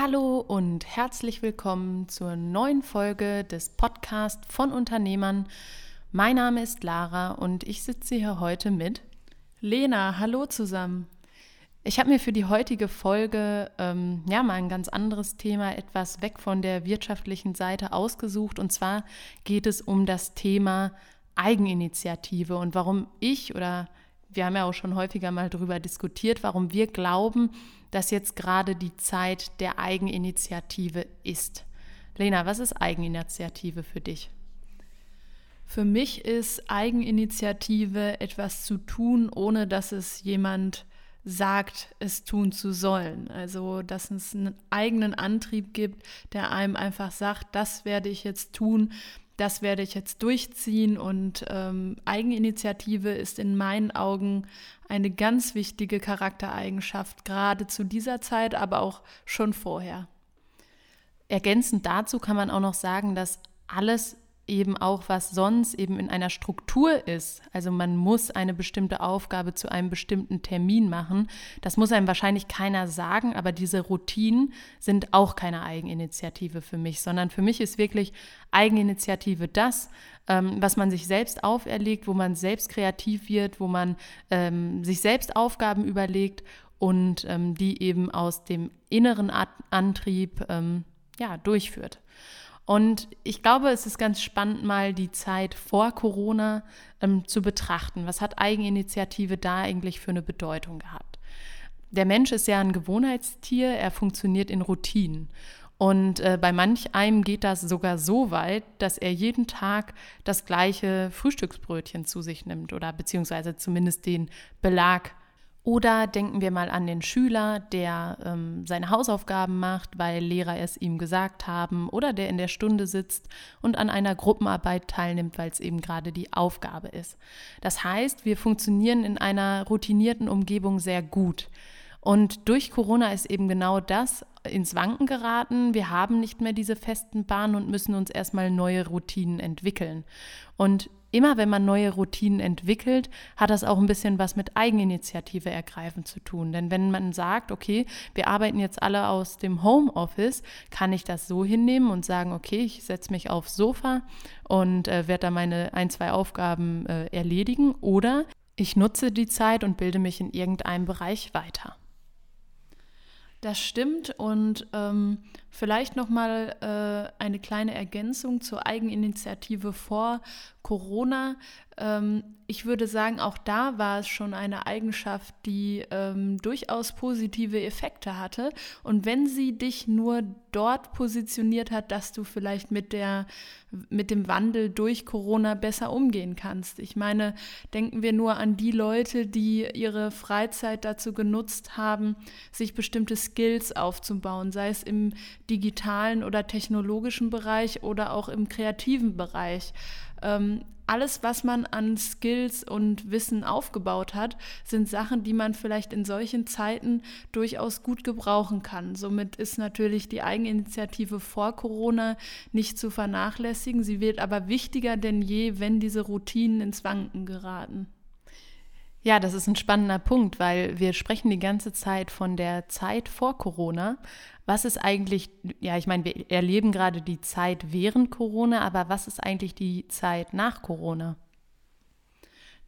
Hallo und herzlich willkommen zur neuen Folge des Podcasts von Unternehmern. Mein Name ist Lara und ich sitze hier heute mit Lena. Hallo zusammen. Ich habe mir für die heutige Folge ähm, ja mal ein ganz anderes Thema, etwas weg von der wirtschaftlichen Seite ausgesucht. Und zwar geht es um das Thema Eigeninitiative und warum ich oder wir haben ja auch schon häufiger mal darüber diskutiert, warum wir glauben, dass jetzt gerade die Zeit der Eigeninitiative ist. Lena, was ist Eigeninitiative für dich? Für mich ist Eigeninitiative etwas zu tun, ohne dass es jemand sagt, es tun zu sollen. Also, dass es einen eigenen Antrieb gibt, der einem einfach sagt, das werde ich jetzt tun, das werde ich jetzt durchziehen. Und ähm, Eigeninitiative ist in meinen Augen eine ganz wichtige Charaktereigenschaft, gerade zu dieser Zeit, aber auch schon vorher. Ergänzend dazu kann man auch noch sagen, dass alles eben auch, was sonst eben in einer Struktur ist. Also man muss eine bestimmte Aufgabe zu einem bestimmten Termin machen. Das muss einem wahrscheinlich keiner sagen, aber diese Routinen sind auch keine Eigeninitiative für mich, sondern für mich ist wirklich Eigeninitiative das, ähm, was man sich selbst auferlegt, wo man selbst kreativ wird, wo man ähm, sich selbst Aufgaben überlegt und ähm, die eben aus dem inneren Antrieb ähm, ja, durchführt. Und ich glaube, es ist ganz spannend, mal die Zeit vor Corona ähm, zu betrachten. Was hat Eigeninitiative da eigentlich für eine Bedeutung gehabt? Der Mensch ist ja ein Gewohnheitstier, er funktioniert in Routinen. Und äh, bei manch einem geht das sogar so weit, dass er jeden Tag das gleiche Frühstücksbrötchen zu sich nimmt oder beziehungsweise zumindest den Belag oder denken wir mal an den Schüler, der ähm, seine Hausaufgaben macht, weil Lehrer es ihm gesagt haben, oder der in der Stunde sitzt und an einer Gruppenarbeit teilnimmt, weil es eben gerade die Aufgabe ist. Das heißt, wir funktionieren in einer routinierten Umgebung sehr gut. Und durch Corona ist eben genau das ins Wanken geraten. Wir haben nicht mehr diese festen Bahnen und müssen uns erstmal neue Routinen entwickeln. Und immer wenn man neue Routinen entwickelt, hat das auch ein bisschen was mit Eigeninitiative ergreifen zu tun. Denn wenn man sagt, okay, wir arbeiten jetzt alle aus dem Homeoffice, kann ich das so hinnehmen und sagen, okay, ich setze mich aufs Sofa und äh, werde da meine ein, zwei Aufgaben äh, erledigen. Oder ich nutze die Zeit und bilde mich in irgendeinem Bereich weiter. Das stimmt und ähm, vielleicht noch mal äh, eine kleine Ergänzung zur Eigeninitiative vor Corona. Ähm, ich würde sagen, auch da war es schon eine Eigenschaft, die ähm, durchaus positive Effekte hatte. Und wenn sie dich nur dort positioniert hat, dass du vielleicht mit, der, mit dem Wandel durch Corona besser umgehen kannst. Ich meine, denken wir nur an die Leute, die ihre Freizeit dazu genutzt haben, sich bestimmte Skills aufzubauen, sei es im digitalen oder technologischen Bereich oder auch im kreativen Bereich. Ähm, alles, was man an Skills und Wissen aufgebaut hat, sind Sachen, die man vielleicht in solchen Zeiten durchaus gut gebrauchen kann. Somit ist natürlich die Eigeninitiative vor Corona nicht zu vernachlässigen. Sie wird aber wichtiger denn je, wenn diese Routinen ins Wanken geraten. Ja, das ist ein spannender Punkt, weil wir sprechen die ganze Zeit von der Zeit vor Corona. Was ist eigentlich, ja, ich meine, wir erleben gerade die Zeit während Corona, aber was ist eigentlich die Zeit nach Corona?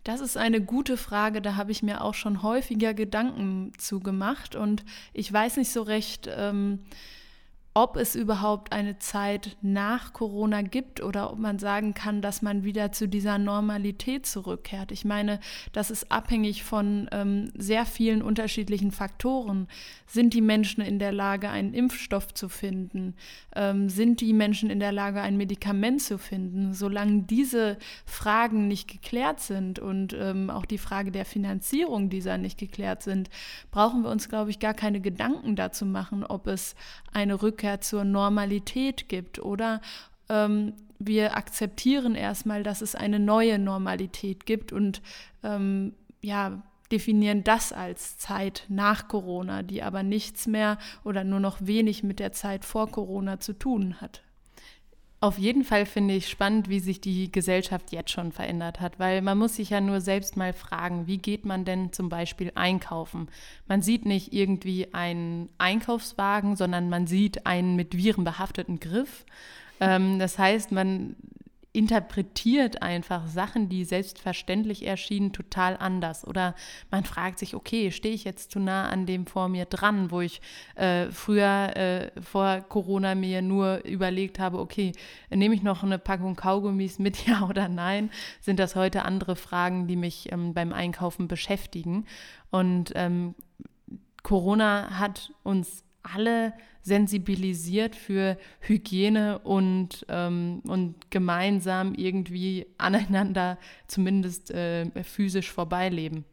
Das ist eine gute Frage, da habe ich mir auch schon häufiger Gedanken zu gemacht und ich weiß nicht so recht, ähm, ob es überhaupt eine Zeit nach Corona gibt oder ob man sagen kann, dass man wieder zu dieser Normalität zurückkehrt. Ich meine, das ist abhängig von ähm, sehr vielen unterschiedlichen Faktoren. Sind die Menschen in der Lage, einen Impfstoff zu finden? Ähm, sind die Menschen in der Lage, ein Medikament zu finden? Solange diese Fragen nicht geklärt sind und ähm, auch die Frage der Finanzierung dieser nicht geklärt sind, brauchen wir uns, glaube ich, gar keine Gedanken dazu machen, ob es eine Rückkehr zur Normalität gibt oder ähm, wir akzeptieren erstmal, dass es eine neue Normalität gibt und ähm, ja, definieren das als Zeit nach Corona, die aber nichts mehr oder nur noch wenig mit der Zeit vor Corona zu tun hat. Auf jeden Fall finde ich spannend, wie sich die Gesellschaft jetzt schon verändert hat, weil man muss sich ja nur selbst mal fragen, wie geht man denn zum Beispiel einkaufen? Man sieht nicht irgendwie einen Einkaufswagen, sondern man sieht einen mit Viren behafteten Griff. Ähm, das heißt, man interpretiert einfach Sachen, die selbstverständlich erschienen, total anders. Oder man fragt sich, okay, stehe ich jetzt zu nah an dem vor mir dran, wo ich äh, früher äh, vor Corona mir nur überlegt habe, okay, nehme ich noch eine Packung Kaugummis mit, ja oder nein? Sind das heute andere Fragen, die mich ähm, beim Einkaufen beschäftigen? Und ähm, Corona hat uns alle sensibilisiert für Hygiene und, ähm, und gemeinsam irgendwie aneinander zumindest äh, physisch vorbeileben.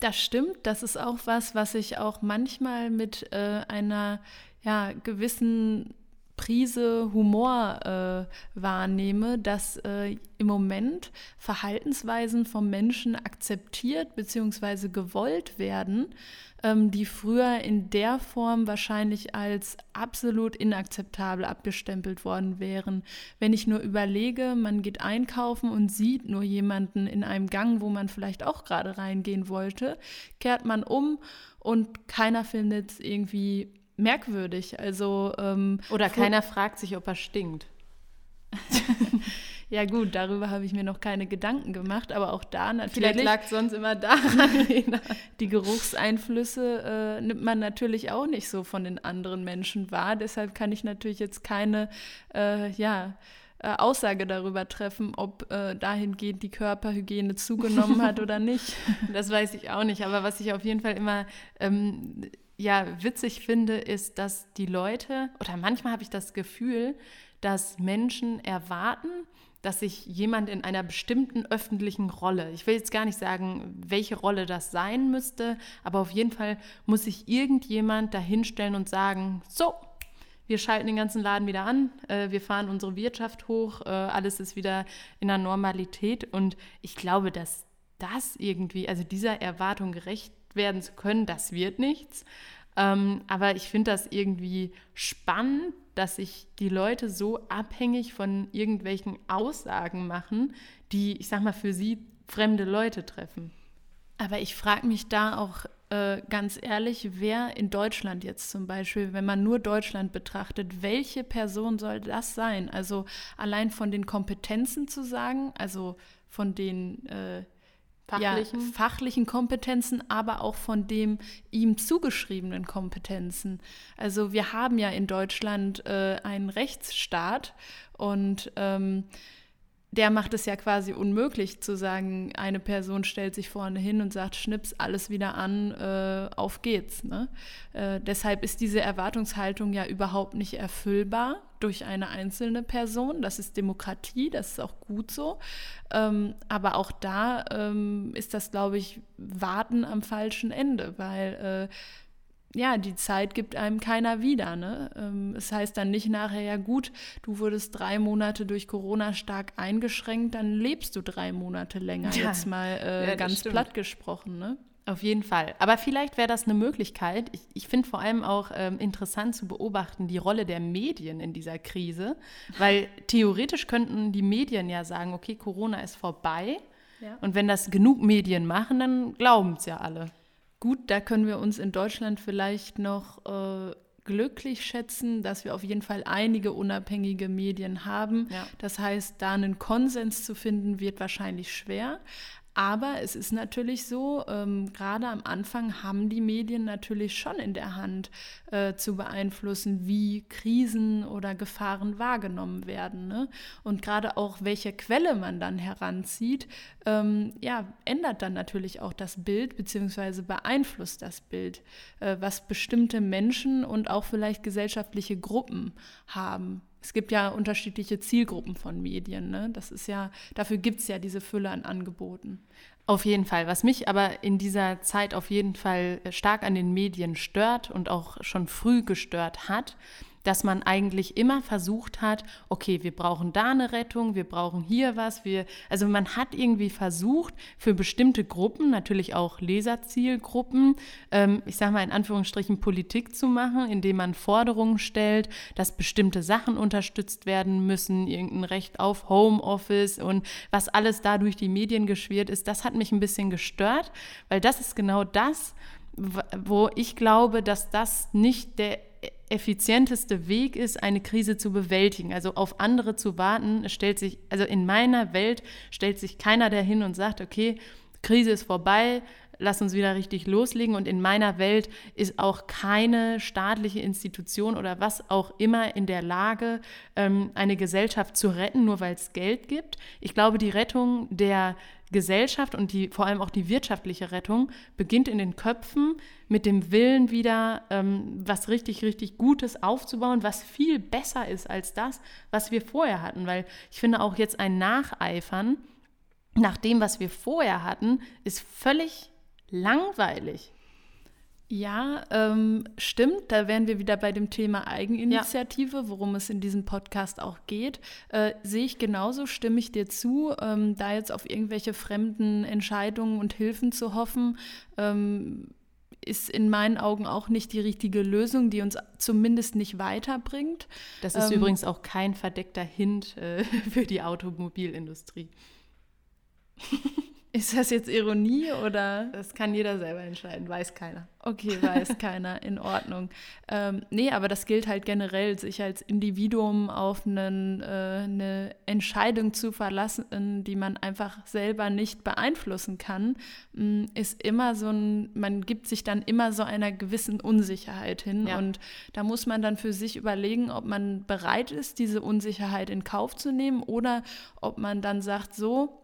Das stimmt, das ist auch was, was ich auch manchmal mit äh, einer ja, gewissen Prise Humor äh, wahrnehme, dass äh, im Moment Verhaltensweisen vom Menschen akzeptiert bzw. gewollt werden, ähm, die früher in der Form wahrscheinlich als absolut inakzeptabel abgestempelt worden wären. Wenn ich nur überlege, man geht einkaufen und sieht nur jemanden in einem Gang, wo man vielleicht auch gerade reingehen wollte, kehrt man um und keiner findet es irgendwie merkwürdig. Also ähm, oder keiner fragt sich, ob er stinkt. Ja gut, darüber habe ich mir noch keine Gedanken gemacht, aber auch da natürlich. Vielleicht lag es sonst immer daran. die Geruchseinflüsse äh, nimmt man natürlich auch nicht so von den anderen Menschen wahr. Deshalb kann ich natürlich jetzt keine, äh, ja, äh, Aussage darüber treffen, ob äh, dahingehend die Körperhygiene zugenommen hat oder nicht. Das weiß ich auch nicht. Aber was ich auf jeden Fall immer ähm, ja, witzig finde, ist, dass die Leute, oder manchmal habe ich das Gefühl, dass Menschen erwarten, dass sich jemand in einer bestimmten öffentlichen Rolle, ich will jetzt gar nicht sagen, welche Rolle das sein müsste, aber auf jeden Fall muss sich irgendjemand dahinstellen und sagen, so, wir schalten den ganzen Laden wieder an, äh, wir fahren unsere Wirtschaft hoch, äh, alles ist wieder in der Normalität. Und ich glaube, dass das irgendwie, also dieser Erwartung gerecht werden zu können, das wird nichts. Ähm, aber ich finde das irgendwie spannend, dass sich die Leute so abhängig von irgendwelchen Aussagen machen, die, ich sag mal, für sie fremde Leute treffen. Aber ich frage mich da auch äh, ganz ehrlich, wer in Deutschland jetzt zum Beispiel, wenn man nur Deutschland betrachtet, welche Person soll das sein? Also allein von den Kompetenzen zu sagen, also von den äh, fachlichen. Ja, fachlichen Kompetenzen, aber auch von dem ihm zugeschriebenen Kompetenzen. Also wir haben ja in Deutschland äh, einen Rechtsstaat und ähm, der macht es ja quasi unmöglich zu sagen, eine Person stellt sich vorne hin und sagt, schnips alles wieder an, äh, auf geht's. Ne? Äh, deshalb ist diese Erwartungshaltung ja überhaupt nicht erfüllbar durch eine einzelne Person. Das ist Demokratie, das ist auch gut so. Ähm, aber auch da ähm, ist das, glaube ich, Warten am falschen Ende, weil äh, ja, die Zeit gibt einem keiner wieder. Ne? Ähm, es heißt dann nicht nachher, ja gut, du wurdest drei Monate durch Corona stark eingeschränkt, dann lebst du drei Monate länger, ja. jetzt mal äh, ja, ganz stimmt. platt gesprochen. Ne? Auf jeden Fall. Aber vielleicht wäre das eine Möglichkeit. Ich, ich finde vor allem auch ähm, interessant zu beobachten die Rolle der Medien in dieser Krise, weil theoretisch könnten die Medien ja sagen, okay, Corona ist vorbei. Ja. Und wenn das genug Medien machen, dann glauben es ja alle. Gut, da können wir uns in Deutschland vielleicht noch äh, glücklich schätzen, dass wir auf jeden Fall einige unabhängige Medien haben. Ja. Das heißt, da einen Konsens zu finden, wird wahrscheinlich schwer. Aber es ist natürlich so, ähm, gerade am Anfang haben die Medien natürlich schon in der Hand äh, zu beeinflussen, wie Krisen oder Gefahren wahrgenommen werden. Ne? Und gerade auch, welche Quelle man dann heranzieht, ähm, ja, ändert dann natürlich auch das Bild beziehungsweise beeinflusst das Bild, äh, was bestimmte Menschen und auch vielleicht gesellschaftliche Gruppen haben es gibt ja unterschiedliche Zielgruppen von Medien. Ne? Das ist ja, dafür gibt es ja diese Fülle an Angeboten. Auf jeden Fall. Was mich aber in dieser Zeit auf jeden Fall stark an den Medien stört und auch schon früh gestört hat, dass man eigentlich immer versucht hat, okay, wir brauchen da eine Rettung, wir brauchen hier was, wir, also man hat irgendwie versucht, für bestimmte Gruppen, natürlich auch Leserzielgruppen, ähm, ich sage mal in Anführungsstrichen Politik zu machen, indem man Forderungen stellt, dass bestimmte Sachen unterstützt werden müssen, irgendein Recht auf Homeoffice und was alles da durch die Medien geschwirrt ist, das hat mich ein bisschen gestört, weil das ist genau das, wo ich glaube, dass das nicht der effizienteste Weg ist, eine Krise zu bewältigen. Also auf andere zu warten, stellt sich, also in meiner Welt stellt sich keiner dahin und sagt, okay, Krise ist vorbei, lass uns wieder richtig loslegen. Und in meiner Welt ist auch keine staatliche Institution oder was auch immer in der Lage, ähm, eine Gesellschaft zu retten, nur weil es Geld gibt. Ich glaube, die Rettung der Gesellschaft und die, vor allem auch die wirtschaftliche Rettung beginnt in den Köpfen mit dem Willen wieder ähm, was richtig, richtig Gutes aufzubauen, was viel besser ist als das, was wir vorher hatten. Weil ich finde auch jetzt ein Nacheifern nach dem, was wir vorher hatten, ist völlig langweilig. Ja, ähm, stimmt. Da wären wir wieder bei dem Thema Eigeninitiative, ja. worum es in diesem Podcast auch geht. Äh, Sehe ich genauso, stimme ich dir zu. Ähm, da jetzt auf irgendwelche fremden Entscheidungen und Hilfen zu hoffen, ähm, ist in meinen Augen auch nicht die richtige Lösung, die uns zumindest nicht weiterbringt. Das ist ähm, übrigens auch kein verdeckter Hint äh, für die Automobilindustrie. Ist das jetzt Ironie oder? Das kann jeder selber entscheiden, weiß keiner. Okay, weiß keiner, in Ordnung. Ähm, nee, aber das gilt halt generell, sich als Individuum auf einen, äh, eine Entscheidung zu verlassen, die man einfach selber nicht beeinflussen kann, mm, ist immer so ein, man gibt sich dann immer so einer gewissen Unsicherheit hin. Ja. Und da muss man dann für sich überlegen, ob man bereit ist, diese Unsicherheit in Kauf zu nehmen oder ob man dann sagt, so,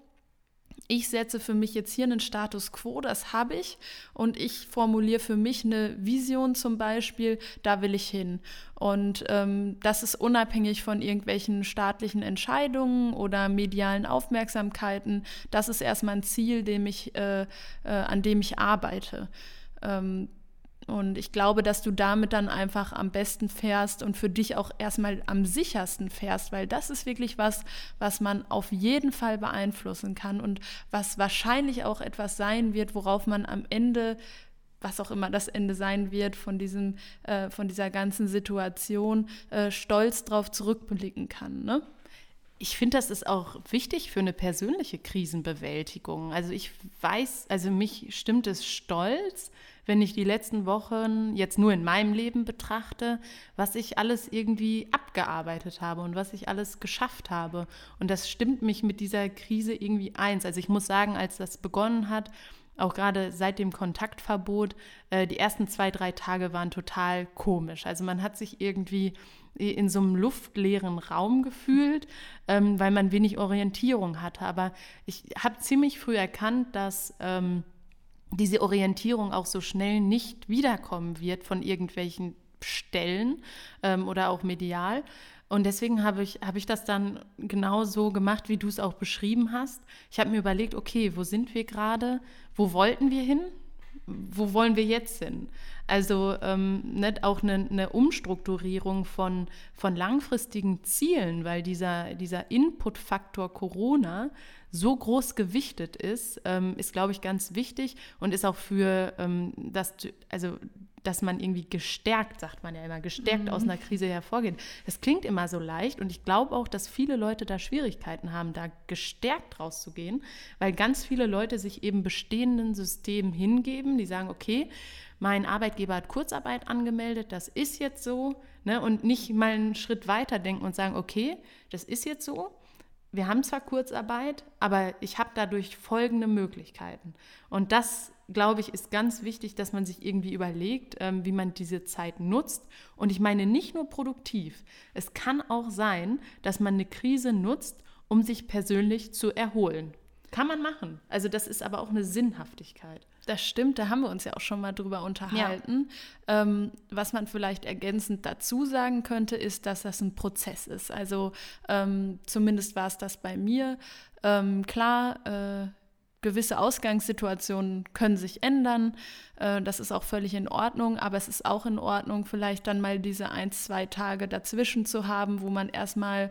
ich setze für mich jetzt hier einen Status quo, das habe ich, und ich formuliere für mich eine Vision zum Beispiel, da will ich hin. Und ähm, das ist unabhängig von irgendwelchen staatlichen Entscheidungen oder medialen Aufmerksamkeiten. Das ist erstmal ein Ziel, dem ich, äh, äh, an dem ich arbeite. Ähm, und ich glaube, dass du damit dann einfach am besten fährst und für dich auch erstmal am sichersten fährst, weil das ist wirklich was, was man auf jeden Fall beeinflussen kann und was wahrscheinlich auch etwas sein wird, worauf man am Ende was auch immer das Ende sein wird von, diesem, äh, von dieser ganzen Situation, äh, stolz drauf zurückblicken kann. Ne? Ich finde, das ist auch wichtig für eine persönliche Krisenbewältigung. Also ich weiß, also mich stimmt es stolz, wenn ich die letzten Wochen jetzt nur in meinem Leben betrachte, was ich alles irgendwie abgearbeitet habe und was ich alles geschafft habe. Und das stimmt mich mit dieser Krise irgendwie eins. Also ich muss sagen, als das begonnen hat, auch gerade seit dem Kontaktverbot, äh, die ersten zwei, drei Tage waren total komisch. Also man hat sich irgendwie in so einem luftleeren Raum gefühlt, ähm, weil man wenig Orientierung hatte. Aber ich habe ziemlich früh erkannt, dass ähm, diese Orientierung auch so schnell nicht wiederkommen wird von irgendwelchen Stellen ähm, oder auch medial. Und deswegen habe ich, hab ich das dann genau so gemacht, wie du es auch beschrieben hast. Ich habe mir überlegt, okay, wo sind wir gerade? Wo wollten wir hin? Wo wollen wir jetzt hin? Also ähm, ne, auch eine, eine, Umstrukturierung von, von langfristigen Zielen, weil dieser, dieser Input-Faktor Corona so groß gewichtet ist, ähm, ist, glaube ich, ganz wichtig und ist auch für ähm, das, also dass man irgendwie gestärkt, sagt man ja immer, gestärkt mhm. aus einer Krise hervorgeht. Das klingt immer so leicht und ich glaube auch, dass viele Leute da Schwierigkeiten haben, da gestärkt rauszugehen, weil ganz viele Leute sich eben bestehenden Systemen hingeben, die sagen, okay, mein Arbeitgeber hat Kurzarbeit angemeldet, das ist jetzt so, ne, und nicht mal einen Schritt weiter denken und sagen, okay, das ist jetzt so, wir haben zwar Kurzarbeit, aber ich habe dadurch folgende Möglichkeiten. Und das, glaube ich, ist ganz wichtig, dass man sich irgendwie überlegt, ähm, wie man diese Zeit nutzt. Und ich meine nicht nur produktiv. Es kann auch sein, dass man eine Krise nutzt, um sich persönlich zu erholen. Kann man machen. Also das ist aber auch eine Sinnhaftigkeit. Das stimmt, da haben wir uns ja auch schon mal drüber unterhalten. Ja. Ähm, was man vielleicht ergänzend dazu sagen könnte, ist, dass das ein Prozess ist. Also ähm, zumindest war es das bei mir. Ähm, klar, äh, gewisse Ausgangssituationen können sich ändern. Äh, das ist auch völlig in Ordnung, aber es ist auch in Ordnung, vielleicht dann mal diese ein, zwei Tage dazwischen zu haben, wo man erstmal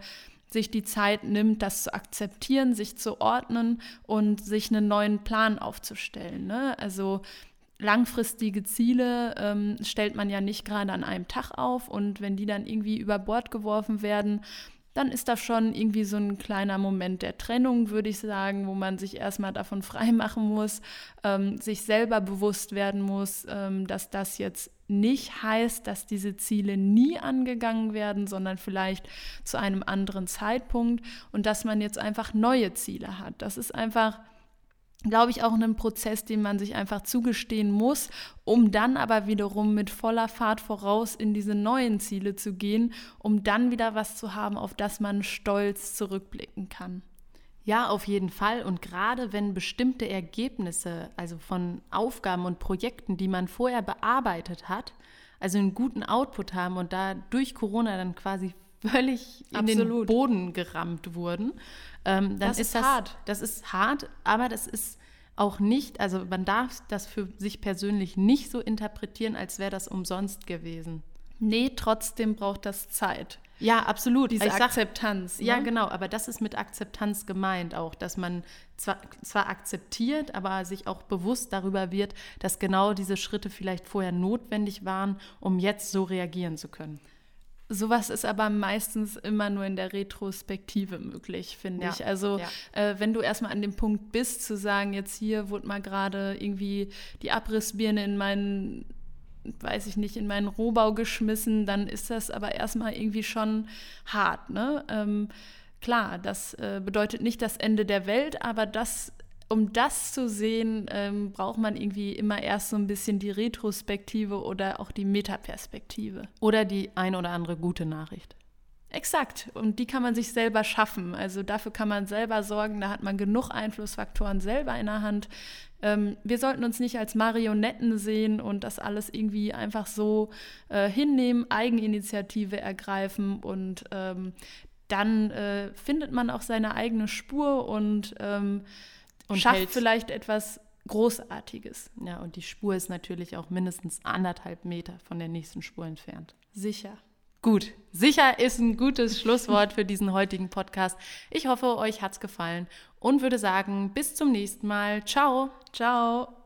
sich die Zeit nimmt, das zu akzeptieren, sich zu ordnen und sich einen neuen Plan aufzustellen. Ne? Also langfristige Ziele ähm, stellt man ja nicht gerade an einem Tag auf und wenn die dann irgendwie über Bord geworfen werden, dann ist das schon irgendwie so ein kleiner Moment der Trennung, würde ich sagen, wo man sich erstmal davon freimachen muss, ähm, sich selber bewusst werden muss, ähm, dass das jetzt nicht heißt, dass diese Ziele nie angegangen werden, sondern vielleicht zu einem anderen Zeitpunkt und dass man jetzt einfach neue Ziele hat. Das ist einfach glaube ich, auch ein Prozess, den man sich einfach zugestehen muss, um dann aber wiederum mit voller Fahrt voraus in diese neuen Ziele zu gehen, um dann wieder was zu haben, auf das man stolz zurückblicken kann. Ja, auf jeden Fall. Und gerade wenn bestimmte Ergebnisse, also von Aufgaben und Projekten, die man vorher bearbeitet hat, also einen guten Output haben und da durch Corona dann quasi völlig in Absolut. den Boden gerammt wurden, ähm, dann das ist, ist das hart. Das ist hart, aber das ist auch nicht, also man darf das für sich persönlich nicht so interpretieren, als wäre das umsonst gewesen. Nee, trotzdem braucht das Zeit. Ja, absolut. Diese sag, Akzeptanz. Ne? Ja, genau. Aber das ist mit Akzeptanz gemeint auch, dass man zwar, zwar akzeptiert, aber sich auch bewusst darüber wird, dass genau diese Schritte vielleicht vorher notwendig waren, um jetzt so reagieren zu können. Sowas ist aber meistens immer nur in der Retrospektive möglich, finde ja, ich. Also ja. äh, wenn du erstmal an dem Punkt bist, zu sagen, jetzt hier wurde mal gerade irgendwie die Abrissbirne in meinen, weiß ich nicht, in meinen Rohbau geschmissen, dann ist das aber erstmal irgendwie schon hart. Ne? Ähm, klar, das äh, bedeutet nicht das Ende der Welt, aber das um das zu sehen, ähm, braucht man irgendwie immer erst so ein bisschen die Retrospektive oder auch die Metaperspektive. Oder die ein oder andere gute Nachricht. Exakt. Und die kann man sich selber schaffen. Also dafür kann man selber sorgen. Da hat man genug Einflussfaktoren selber in der Hand. Ähm, wir sollten uns nicht als Marionetten sehen und das alles irgendwie einfach so äh, hinnehmen, Eigeninitiative ergreifen und ähm, dann äh, findet man auch seine eigene Spur und ähm, und schafft hält. vielleicht etwas Großartiges. Ja, und die Spur ist natürlich auch mindestens anderthalb Meter von der nächsten Spur entfernt. Sicher. Gut, sicher ist ein gutes Schlusswort für diesen heutigen Podcast. Ich hoffe, euch hat es gefallen und würde sagen, bis zum nächsten Mal. Ciao. Ciao.